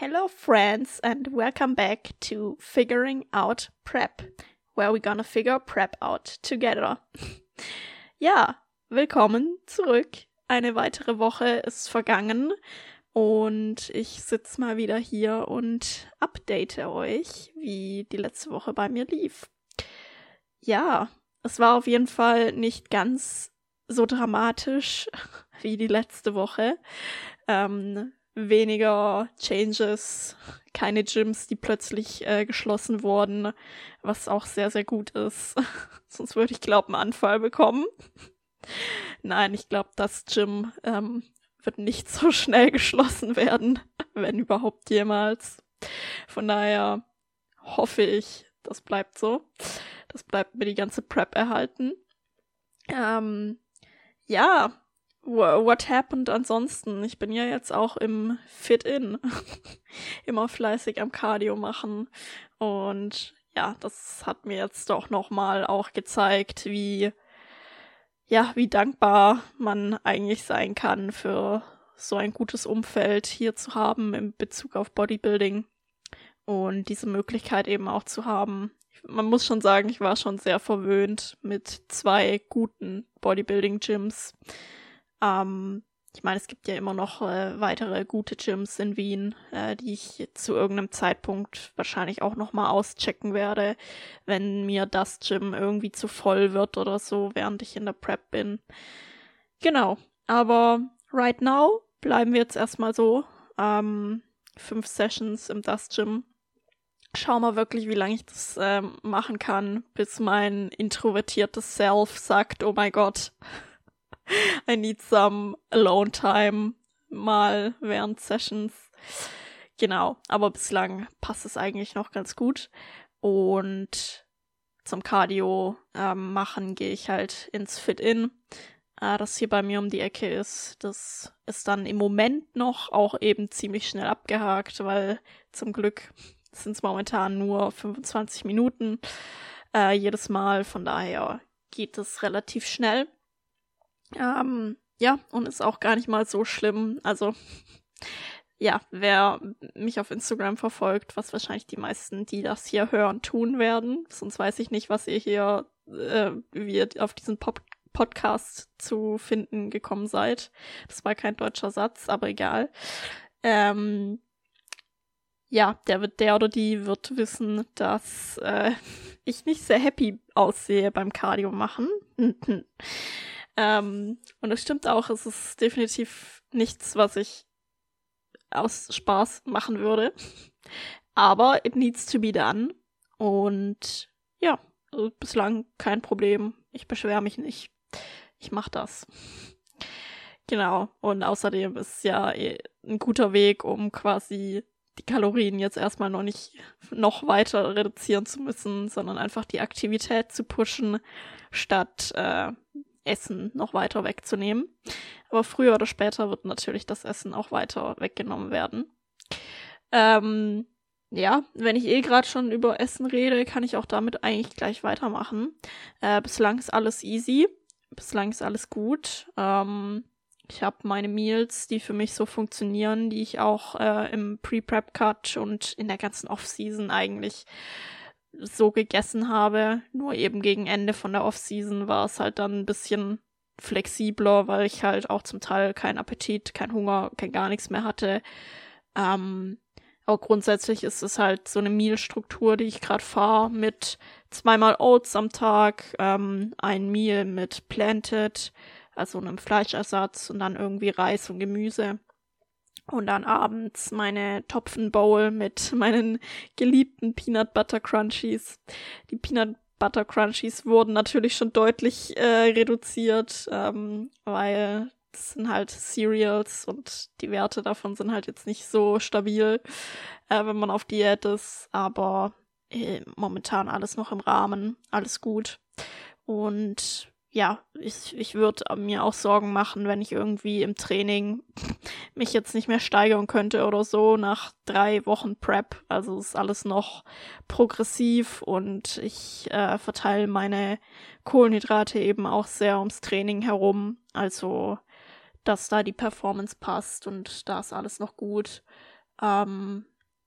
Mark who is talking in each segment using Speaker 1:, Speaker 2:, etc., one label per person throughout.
Speaker 1: Hello, friends, and welcome back to Figuring Out Prep, where we're gonna figure Prep out together. ja, willkommen zurück. Eine weitere Woche ist vergangen und ich sitze mal wieder hier und update euch, wie die letzte Woche bei mir lief. Ja, es war auf jeden Fall nicht ganz so dramatisch wie die letzte Woche. Ähm, weniger Changes, keine Gyms, die plötzlich äh, geschlossen wurden, was auch sehr, sehr gut ist. Sonst würde ich, glaube einen Anfall bekommen. Nein, ich glaube, das Gym ähm, wird nicht so schnell geschlossen werden, wenn überhaupt jemals. Von daher hoffe ich, das bleibt so. Das bleibt mir die ganze Prep erhalten. Ähm, ja, what happened ansonsten? Ich bin ja jetzt auch im Fit-In. Immer fleißig am Cardio machen. Und ja, das hat mir jetzt doch nochmal auch gezeigt, wie, ja, wie dankbar man eigentlich sein kann für so ein gutes Umfeld hier zu haben in Bezug auf Bodybuilding und diese Möglichkeit eben auch zu haben. Man muss schon sagen, ich war schon sehr verwöhnt mit zwei guten Bodybuilding-Gyms ähm, ich meine, es gibt ja immer noch äh, weitere gute Gyms in Wien, äh, die ich zu irgendeinem Zeitpunkt wahrscheinlich auch nochmal auschecken werde, wenn mir das Gym irgendwie zu voll wird oder so, während ich in der Prep bin. Genau. Aber right now bleiben wir jetzt erstmal so. Ähm, fünf Sessions im Dust Gym. Schau mal wirklich, wie lange ich das ähm, machen kann, bis mein introvertiertes Self sagt, oh mein Gott, I need some alone time mal während Sessions. Genau, aber bislang passt es eigentlich noch ganz gut. Und zum Cardio ähm, machen gehe ich halt ins Fit-In, äh, das hier bei mir um die Ecke ist. Das ist dann im Moment noch auch eben ziemlich schnell abgehakt, weil zum Glück sind es momentan nur 25 Minuten äh, jedes Mal. Von daher geht es relativ schnell. Ähm, ja, und ist auch gar nicht mal so schlimm. Also, ja, wer mich auf Instagram verfolgt, was wahrscheinlich die meisten, die das hier hören, tun werden. Sonst weiß ich nicht, was ihr hier, äh, wie ihr auf diesen Pop Podcast zu finden gekommen seid. Das war kein deutscher Satz, aber egal. Ähm, ja, der der oder die wird wissen, dass äh, ich nicht sehr happy aussehe beim Cardio machen. Ähm, und es stimmt auch, es ist definitiv nichts, was ich aus Spaß machen würde. Aber it needs to be done. Und ja, also bislang kein Problem. Ich beschwere mich nicht. Ich mache das. Genau. Und außerdem ist ja eh ein guter Weg, um quasi die Kalorien jetzt erstmal noch nicht noch weiter reduzieren zu müssen, sondern einfach die Aktivität zu pushen, statt äh, Essen noch weiter wegzunehmen. Aber früher oder später wird natürlich das Essen auch weiter weggenommen werden. Ähm, ja, wenn ich eh gerade schon über Essen rede, kann ich auch damit eigentlich gleich weitermachen. Äh, bislang ist alles easy. Bislang ist alles gut. Ähm, ich habe meine Meals, die für mich so funktionieren, die ich auch äh, im Pre-Prep-Cut und in der ganzen Off-Season eigentlich so gegessen habe. Nur eben gegen Ende von der Off-Season war es halt dann ein bisschen flexibler, weil ich halt auch zum Teil keinen Appetit, kein Hunger, kein gar nichts mehr hatte. Ähm, aber grundsätzlich ist es halt so eine Meal-Struktur, die ich gerade fahre, mit zweimal Oats am Tag, ähm, ein Meal mit Planted, also einem Fleischersatz und dann irgendwie Reis und Gemüse. Und dann abends meine Topfenbowl mit meinen geliebten Peanut Butter Crunchies. Die Peanut Butter Crunchies wurden natürlich schon deutlich äh, reduziert, ähm, weil das sind halt Cereals und die Werte davon sind halt jetzt nicht so stabil, äh, wenn man auf Diät ist. Aber äh, momentan alles noch im Rahmen, alles gut. Und ja, ich, ich würde mir auch Sorgen machen, wenn ich irgendwie im Training mich jetzt nicht mehr steigern könnte oder so nach drei Wochen Prep. Also ist alles noch progressiv und ich äh, verteile meine Kohlenhydrate eben auch sehr ums Training herum. Also, dass da die Performance passt und da ist alles noch gut. Ähm,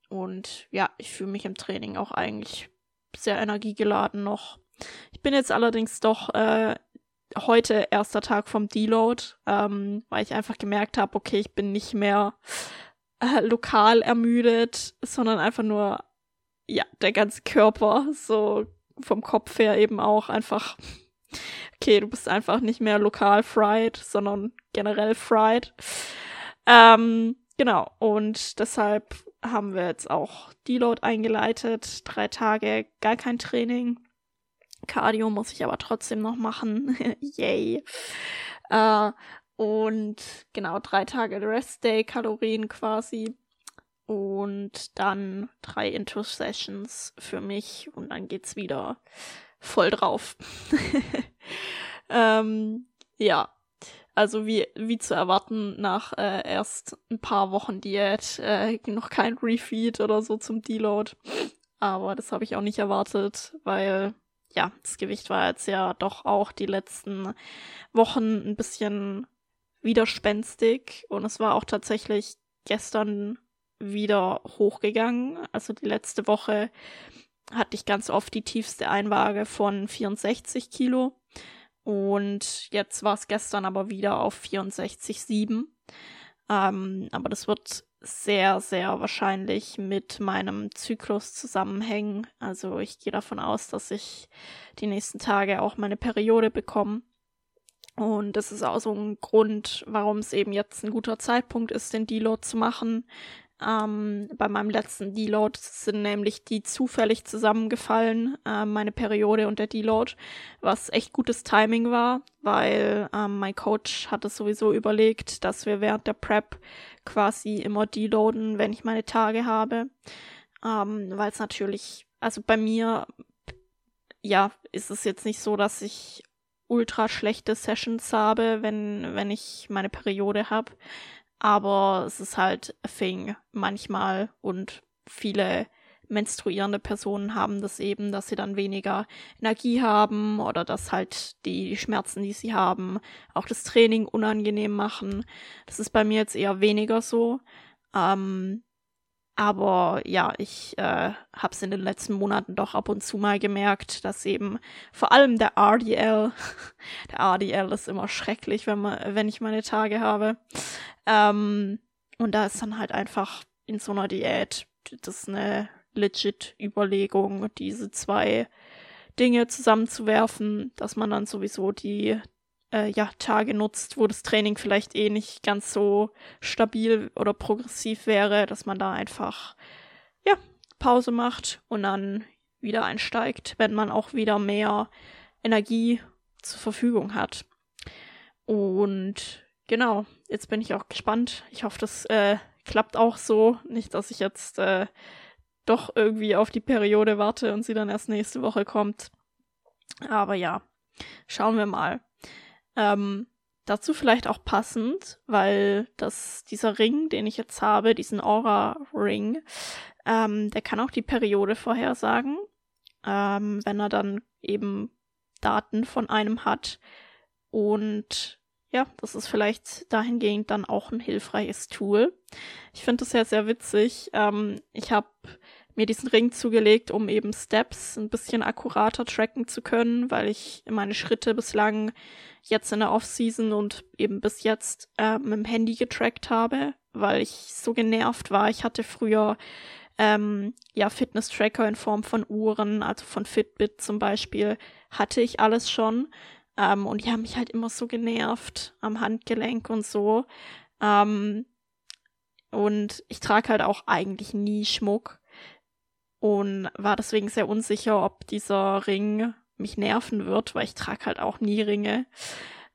Speaker 1: und ja, ich fühle mich im Training auch eigentlich sehr energiegeladen noch. Ich bin jetzt allerdings doch äh, heute erster Tag vom Deload, ähm, weil ich einfach gemerkt habe, okay, ich bin nicht mehr äh, lokal ermüdet, sondern einfach nur, ja, der ganze Körper, so vom Kopf her eben auch einfach, okay, du bist einfach nicht mehr lokal fried, sondern generell fried. Ähm, genau, und deshalb haben wir jetzt auch Deload eingeleitet, drei Tage, gar kein Training. Cardio muss ich aber trotzdem noch machen. Yay. Äh, und genau, drei Tage Rest Day Kalorien quasi. Und dann drei Intro-Sessions für mich und dann geht's wieder voll drauf. ähm, ja, also wie, wie zu erwarten, nach äh, erst ein paar Wochen Diät, äh, noch kein Refeed oder so zum Deload. Aber das habe ich auch nicht erwartet, weil ja, das Gewicht war jetzt ja doch auch die letzten Wochen ein bisschen widerspenstig und es war auch tatsächlich gestern wieder hochgegangen. Also die letzte Woche hatte ich ganz oft die tiefste Einwaage von 64 Kilo und jetzt war es gestern aber wieder auf 64,7. Ähm, aber das wird sehr, sehr wahrscheinlich mit meinem Zyklus zusammenhängen. Also ich gehe davon aus, dass ich die nächsten Tage auch meine Periode bekomme. Und das ist auch so ein Grund, warum es eben jetzt ein guter Zeitpunkt ist, den Deload zu machen. Ähm, bei meinem letzten Deload sind nämlich die zufällig zusammengefallen, äh, meine Periode und der Deload, was echt gutes Timing war, weil ähm, mein Coach hatte sowieso überlegt, dass wir während der Prep quasi immer deloaden, wenn ich meine Tage habe. Ähm, weil es natürlich, also bei mir, ja, ist es jetzt nicht so, dass ich ultra schlechte Sessions habe, wenn, wenn ich meine Periode habe aber es ist halt a thing manchmal und viele menstruierende Personen haben das eben, dass sie dann weniger Energie haben oder dass halt die Schmerzen, die sie haben, auch das Training unangenehm machen. Das ist bei mir jetzt eher weniger so. Ähm, aber ja, ich äh, habe es in den letzten Monaten doch ab und zu mal gemerkt, dass eben vor allem der RDL, der RDL ist immer schrecklich, wenn, man, wenn ich meine Tage habe. Ähm, und da ist dann halt einfach in so einer Diät, das ist eine legit Überlegung, diese zwei Dinge zusammenzuwerfen, dass man dann sowieso die äh, ja, Tage nutzt, wo das Training vielleicht eh nicht ganz so stabil oder progressiv wäre, dass man da einfach ja, Pause macht und dann wieder einsteigt, wenn man auch wieder mehr Energie zur Verfügung hat. Und genau, jetzt bin ich auch gespannt. Ich hoffe, das äh, klappt auch so. Nicht, dass ich jetzt äh, doch irgendwie auf die Periode warte und sie dann erst nächste Woche kommt. Aber ja, schauen wir mal. Ähm, dazu vielleicht auch passend, weil das, dieser Ring, den ich jetzt habe, diesen Aura-Ring, ähm, der kann auch die Periode vorhersagen, ähm, wenn er dann eben Daten von einem hat. Und ja, das ist vielleicht dahingehend dann auch ein hilfreiches Tool. Ich finde das ja sehr witzig. Ähm, ich habe mir diesen Ring zugelegt, um eben Steps ein bisschen akkurater tracken zu können, weil ich meine Schritte bislang jetzt in der Off-Season und eben bis jetzt äh, mit dem Handy getrackt habe, weil ich so genervt war. Ich hatte früher ähm, ja Fitness-Tracker in Form von Uhren, also von Fitbit zum Beispiel, hatte ich alles schon. Ähm, und die haben mich halt immer so genervt am Handgelenk und so. Ähm, und ich trage halt auch eigentlich nie Schmuck und war deswegen sehr unsicher, ob dieser Ring mich nerven wird, weil ich trage halt auch nie Ringe.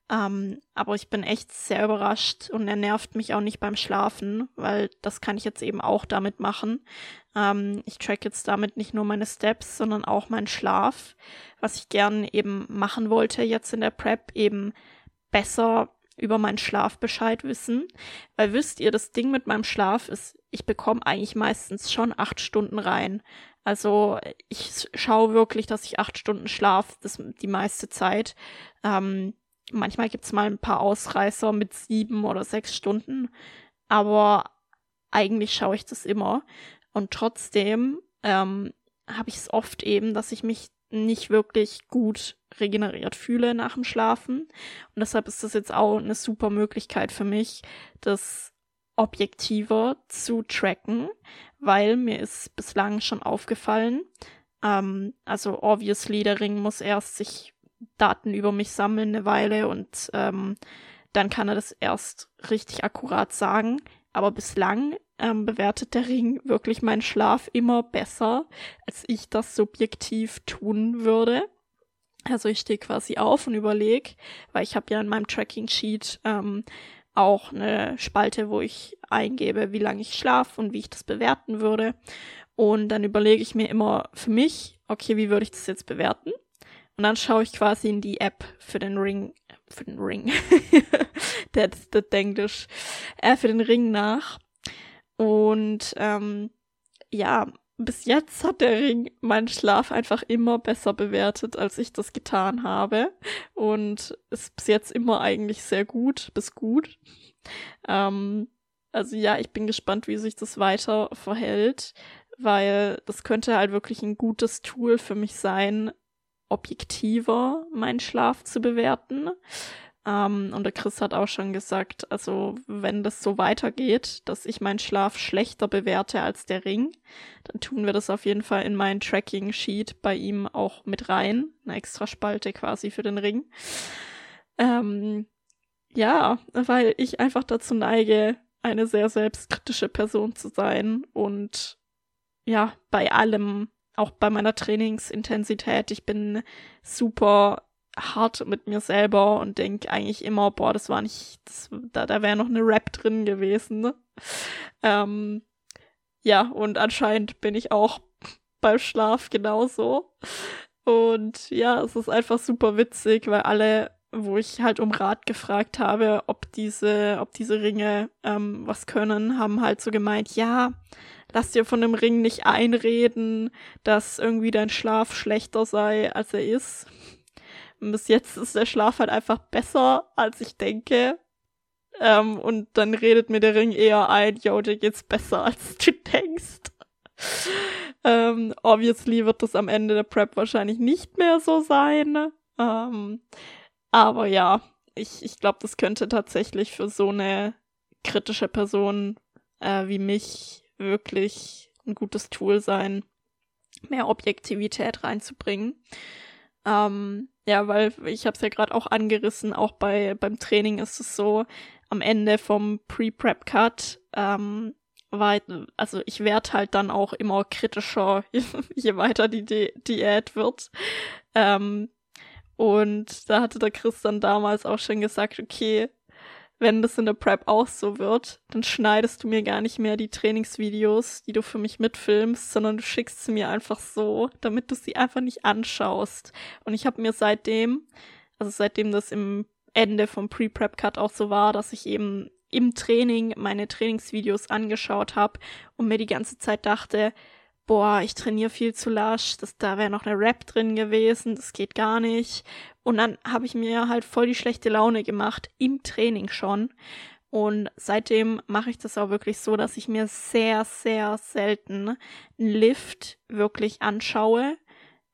Speaker 1: Ähm, aber ich bin echt sehr überrascht und er nervt mich auch nicht beim Schlafen, weil das kann ich jetzt eben auch damit machen. Ähm, ich track jetzt damit nicht nur meine Steps, sondern auch meinen Schlaf, was ich gern eben machen wollte jetzt in der Prep, eben besser über meinen Schlaf Bescheid wissen. Weil wisst ihr, das Ding mit meinem Schlaf ist, ich bekomme eigentlich meistens schon acht Stunden rein. Also ich schaue wirklich, dass ich acht Stunden schlaf, das die meiste Zeit. Ähm, manchmal gibt's mal ein paar Ausreißer mit sieben oder sechs Stunden. Aber eigentlich schaue ich das immer. Und trotzdem ähm, habe ich es oft eben, dass ich mich nicht wirklich gut regeneriert fühle nach dem Schlafen. Und deshalb ist das jetzt auch eine super Möglichkeit für mich, das objektiver zu tracken, weil mir ist bislang schon aufgefallen, ähm, also obviously der Ring muss erst sich Daten über mich sammeln eine Weile und ähm, dann kann er das erst richtig akkurat sagen. Aber bislang ähm, bewertet der Ring wirklich meinen Schlaf immer besser, als ich das subjektiv tun würde. Also ich stehe quasi auf und überlege, weil ich habe ja in meinem Tracking Sheet ähm, auch eine Spalte, wo ich eingebe, wie lange ich schlafe und wie ich das bewerten würde. Und dann überlege ich mir immer für mich, okay, wie würde ich das jetzt bewerten? Und dann schaue ich quasi in die App für den Ring, für den Ring, that's the English, äh, für den Ring nach. Und ähm, ja, bis jetzt hat der Ring meinen Schlaf einfach immer besser bewertet, als ich das getan habe. Und ist bis jetzt immer eigentlich sehr gut, bis gut. Ähm, also ja, ich bin gespannt, wie sich das weiter verhält, weil das könnte halt wirklich ein gutes Tool für mich sein, objektiver meinen Schlaf zu bewerten. Ähm, und der Chris hat auch schon gesagt, also wenn das so weitergeht, dass ich meinen Schlaf schlechter bewerte als der Ring, dann tun wir das auf jeden Fall in mein Tracking-Sheet bei ihm auch mit rein. Eine extra Spalte quasi für den Ring. Ähm, ja, weil ich einfach dazu neige, eine sehr selbstkritische Person zu sein und ja, bei allem, auch bei meiner Trainingsintensität, ich bin super hart mit mir selber und denke eigentlich immer, boah, das war nicht, das, da, da wäre noch eine Rap drin gewesen. Ne? Ähm, ja, und anscheinend bin ich auch beim Schlaf genauso. Und ja, es ist einfach super witzig, weil alle, wo ich halt um Rat gefragt habe, ob diese, ob diese Ringe ähm, was können, haben halt so gemeint, ja, lass dir von dem Ring nicht einreden, dass irgendwie dein Schlaf schlechter sei, als er ist. Bis jetzt ist der Schlaf halt einfach besser, als ich denke. Ähm, und dann redet mir der Ring eher ein, yo, dir geht's besser, als du denkst. ähm, obviously wird das am Ende der Prep wahrscheinlich nicht mehr so sein. Ähm, aber ja, ich, ich glaube, das könnte tatsächlich für so eine kritische Person äh, wie mich wirklich ein gutes Tool sein, mehr Objektivität reinzubringen. Ähm, ja, weil ich habe es ja gerade auch angerissen, auch bei beim Training ist es so, am Ende vom Pre-Prep-Cut ähm, war, also ich werde halt dann auch immer kritischer, je weiter die Di Diät wird. Ähm, und da hatte der Chris dann damals auch schon gesagt, okay, wenn das in der Prep auch so wird, dann schneidest du mir gar nicht mehr die Trainingsvideos, die du für mich mitfilmst, sondern du schickst sie mir einfach so, damit du sie einfach nicht anschaust. Und ich habe mir seitdem, also seitdem das im Ende vom Pre-Prep-Cut auch so war, dass ich eben im Training meine Trainingsvideos angeschaut habe und mir die ganze Zeit dachte, boah, ich trainiere viel zu lasch, das, da wäre noch eine Rap drin gewesen, das geht gar nicht. Und dann habe ich mir halt voll die schlechte Laune gemacht, im Training schon. Und seitdem mache ich das auch wirklich so, dass ich mir sehr, sehr selten einen Lift wirklich anschaue,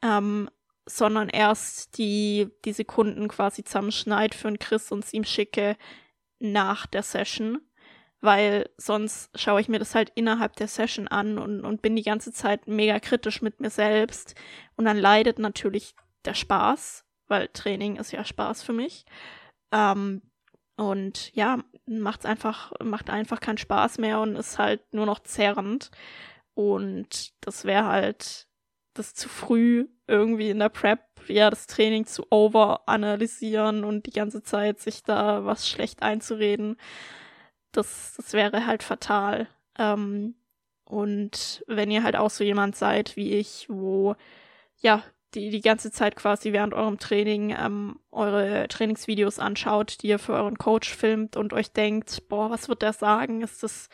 Speaker 1: ähm, sondern erst die, die Sekunden quasi zusammenschneid für einen Chris und es ihm schicke nach der Session weil sonst schaue ich mir das halt innerhalb der Session an und, und bin die ganze Zeit mega kritisch mit mir selbst. Und dann leidet natürlich der Spaß, weil Training ist ja Spaß für mich. Ähm, und ja, macht's einfach, macht einfach keinen Spaß mehr und ist halt nur noch zerrend. Und das wäre halt das zu früh irgendwie in der Prep, ja, das Training zu overanalysieren und die ganze Zeit sich da was schlecht einzureden das, das wäre halt fatal. Ähm, und wenn ihr halt auch so jemand seid wie ich, wo ja die die ganze Zeit quasi während eurem Training ähm, eure Trainingsvideos anschaut, die ihr für euren Coach filmt und euch denkt, boah, was wird der sagen? Ist das,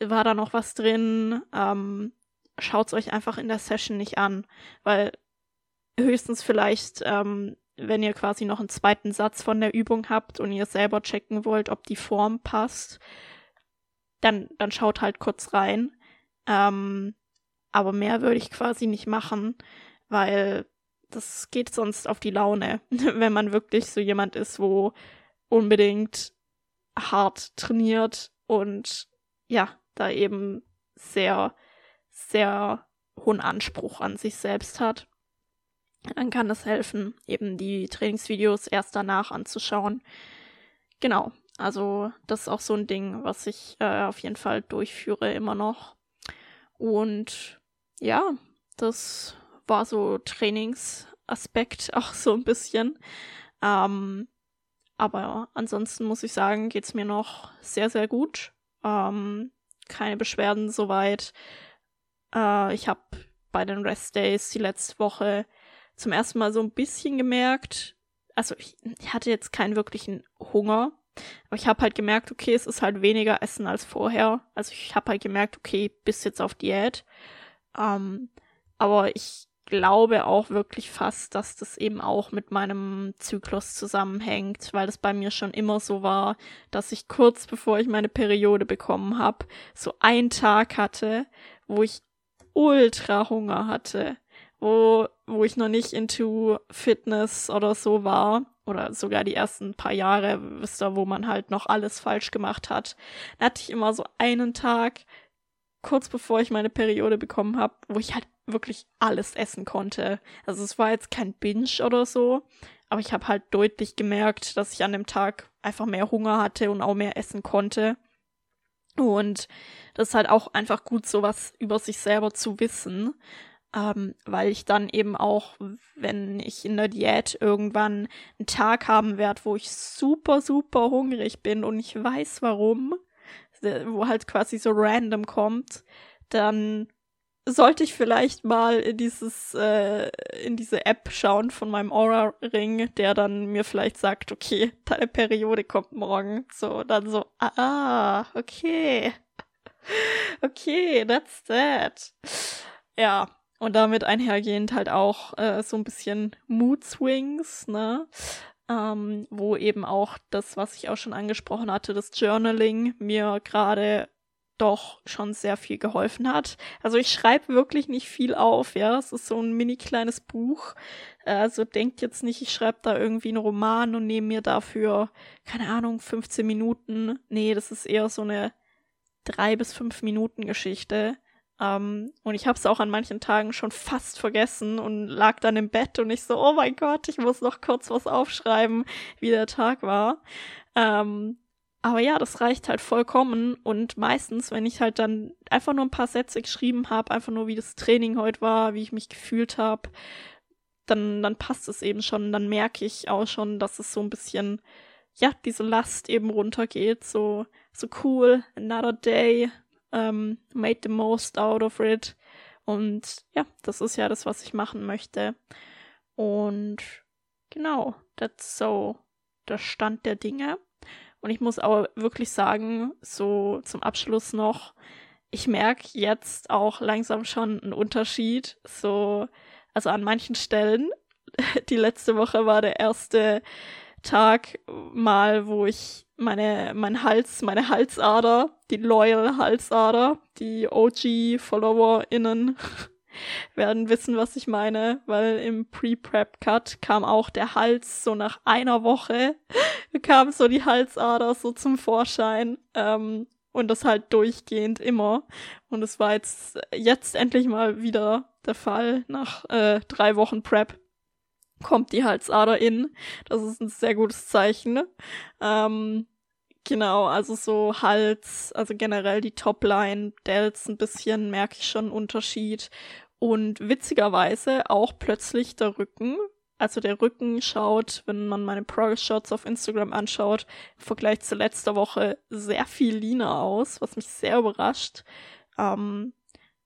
Speaker 1: war da noch was drin? Ähm, schaut's euch einfach in der Session nicht an, weil höchstens vielleicht ähm, wenn ihr quasi noch einen zweiten Satz von der Übung habt und ihr selber checken wollt, ob die Form passt, dann, dann schaut halt kurz rein. Ähm, aber mehr würde ich quasi nicht machen, weil das geht sonst auf die Laune, wenn man wirklich so jemand ist, wo unbedingt hart trainiert und ja, da eben sehr, sehr hohen Anspruch an sich selbst hat. Dann kann es helfen, eben die Trainingsvideos erst danach anzuschauen. Genau, also das ist auch so ein Ding, was ich äh, auf jeden Fall durchführe immer noch. Und ja, das war so Trainingsaspekt auch so ein bisschen. Ähm, aber ansonsten muss ich sagen, geht's mir noch sehr, sehr gut. Ähm, keine Beschwerden soweit. Äh, ich habe bei den Rest Days die letzte Woche zum ersten Mal so ein bisschen gemerkt, also ich, ich hatte jetzt keinen wirklichen Hunger, aber ich habe halt gemerkt, okay, es ist halt weniger Essen als vorher. Also ich habe halt gemerkt, okay, bis jetzt auf Diät. Ähm, aber ich glaube auch wirklich fast, dass das eben auch mit meinem Zyklus zusammenhängt, weil das bei mir schon immer so war, dass ich kurz bevor ich meine Periode bekommen habe, so einen Tag hatte, wo ich ultra Hunger hatte, wo, wo ich noch nicht into Fitness oder so war, oder sogar die ersten paar Jahre, wisst ihr, wo man halt noch alles falsch gemacht hat. Da hatte ich immer so einen Tag, kurz bevor ich meine Periode bekommen habe, wo ich halt wirklich alles essen konnte. Also es war jetzt kein Binge oder so, aber ich habe halt deutlich gemerkt, dass ich an dem Tag einfach mehr Hunger hatte und auch mehr essen konnte. Und das ist halt auch einfach gut, sowas über sich selber zu wissen, ähm, weil ich dann eben auch, wenn ich in der Diät irgendwann einen Tag haben werde, wo ich super, super hungrig bin und ich weiß warum, wo halt quasi so random kommt, dann sollte ich vielleicht mal in dieses, äh, in diese App schauen von meinem Aura-Ring, der dann mir vielleicht sagt, okay, deine Periode kommt morgen. So, dann so, ah, okay. Okay, that's that. Ja, und damit einhergehend halt auch äh, so ein bisschen Mood Swings, ne? Ähm, wo eben auch das, was ich auch schon angesprochen hatte, das Journaling mir gerade doch schon sehr viel geholfen hat. Also ich schreibe wirklich nicht viel auf, ja. Es ist so ein mini kleines Buch. Also denkt jetzt nicht, ich schreibe da irgendwie einen Roman und nehme mir dafür, keine Ahnung, 15 Minuten. Nee, das ist eher so eine drei bis fünf Minuten Geschichte. Um, und ich habe es auch an manchen Tagen schon fast vergessen und lag dann im Bett und ich so, oh mein Gott, ich muss noch kurz was aufschreiben, wie der Tag war. Um, aber ja, das reicht halt vollkommen. Und meistens, wenn ich halt dann einfach nur ein paar Sätze geschrieben habe, einfach nur wie das Training heute war, wie ich mich gefühlt habe, dann, dann passt es eben schon. Dann merke ich auch schon, dass es so ein bisschen, ja, diese Last eben runtergeht. So, so cool, another day, um, made the most out of it. Und ja, das ist ja das, was ich machen möchte. Und genau, that's so der Stand der Dinge. Und ich muss aber wirklich sagen, so zum Abschluss noch, ich merke jetzt auch langsam schon einen Unterschied. So, also an manchen Stellen. Die letzte Woche war der erste Tag mal, wo ich meine, mein Hals, meine Halsader, die Loyal Halsader, die OG-FollowerInnen werden wissen, was ich meine, weil im Pre-Prep-Cut kam auch der Hals so nach einer Woche, kam so die Halsader so zum Vorschein. Ähm, und das halt durchgehend immer. Und es war jetzt, jetzt endlich mal wieder der Fall. Nach äh, drei Wochen Prep kommt die Halsader in. Das ist ein sehr gutes Zeichen. Ähm, Genau, also so Hals, also generell die Topline, Dells ein bisschen, merke ich schon einen Unterschied. Und witzigerweise auch plötzlich der Rücken. Also der Rücken schaut, wenn man meine Progress-Shots auf Instagram anschaut, im Vergleich zu letzter Woche sehr viel leaner aus, was mich sehr überrascht. Ähm,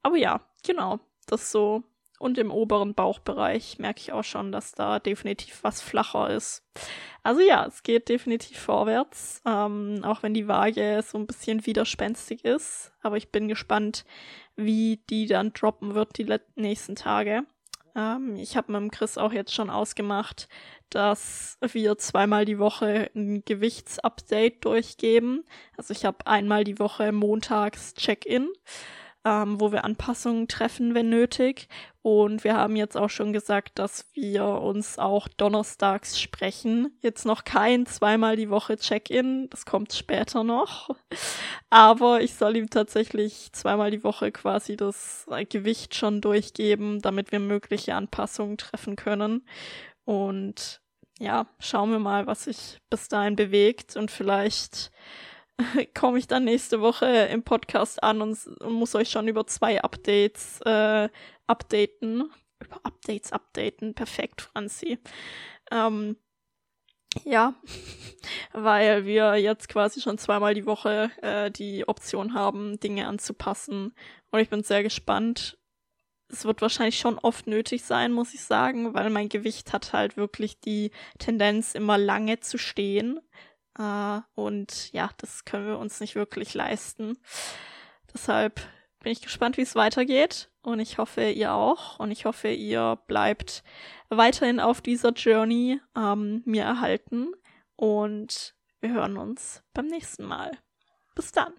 Speaker 1: aber ja, genau, das so. Und im oberen Bauchbereich merke ich auch schon, dass da definitiv was flacher ist. Also ja, es geht definitiv vorwärts, ähm, auch wenn die Waage so ein bisschen widerspenstig ist. Aber ich bin gespannt, wie die dann droppen wird die nächsten Tage. Ähm, ich habe mit dem Chris auch jetzt schon ausgemacht, dass wir zweimal die Woche ein Gewichtsupdate durchgeben. Also ich habe einmal die Woche montags Check-in ähm, wo wir Anpassungen treffen, wenn nötig. Und wir haben jetzt auch schon gesagt, dass wir uns auch donnerstags sprechen. Jetzt noch kein zweimal die Woche Check-in, das kommt später noch. Aber ich soll ihm tatsächlich zweimal die Woche quasi das Gewicht schon durchgeben, damit wir mögliche Anpassungen treffen können. Und ja, schauen wir mal, was sich bis dahin bewegt und vielleicht komme ich dann nächste Woche im Podcast an und, und muss euch schon über zwei Updates äh, updaten. Über Updates updaten. Perfekt, Franzi. Ähm, ja, weil wir jetzt quasi schon zweimal die Woche äh, die Option haben, Dinge anzupassen. Und ich bin sehr gespannt. Es wird wahrscheinlich schon oft nötig sein, muss ich sagen, weil mein Gewicht hat halt wirklich die Tendenz, immer lange zu stehen. Äh, und ja, das können wir uns nicht wirklich leisten. Deshalb bin ich gespannt, wie es weitergeht. Und ich hoffe, ihr auch. Und ich hoffe, ihr bleibt weiterhin auf dieser Journey ähm, mir erhalten. Und wir hören uns beim nächsten Mal. Bis dann.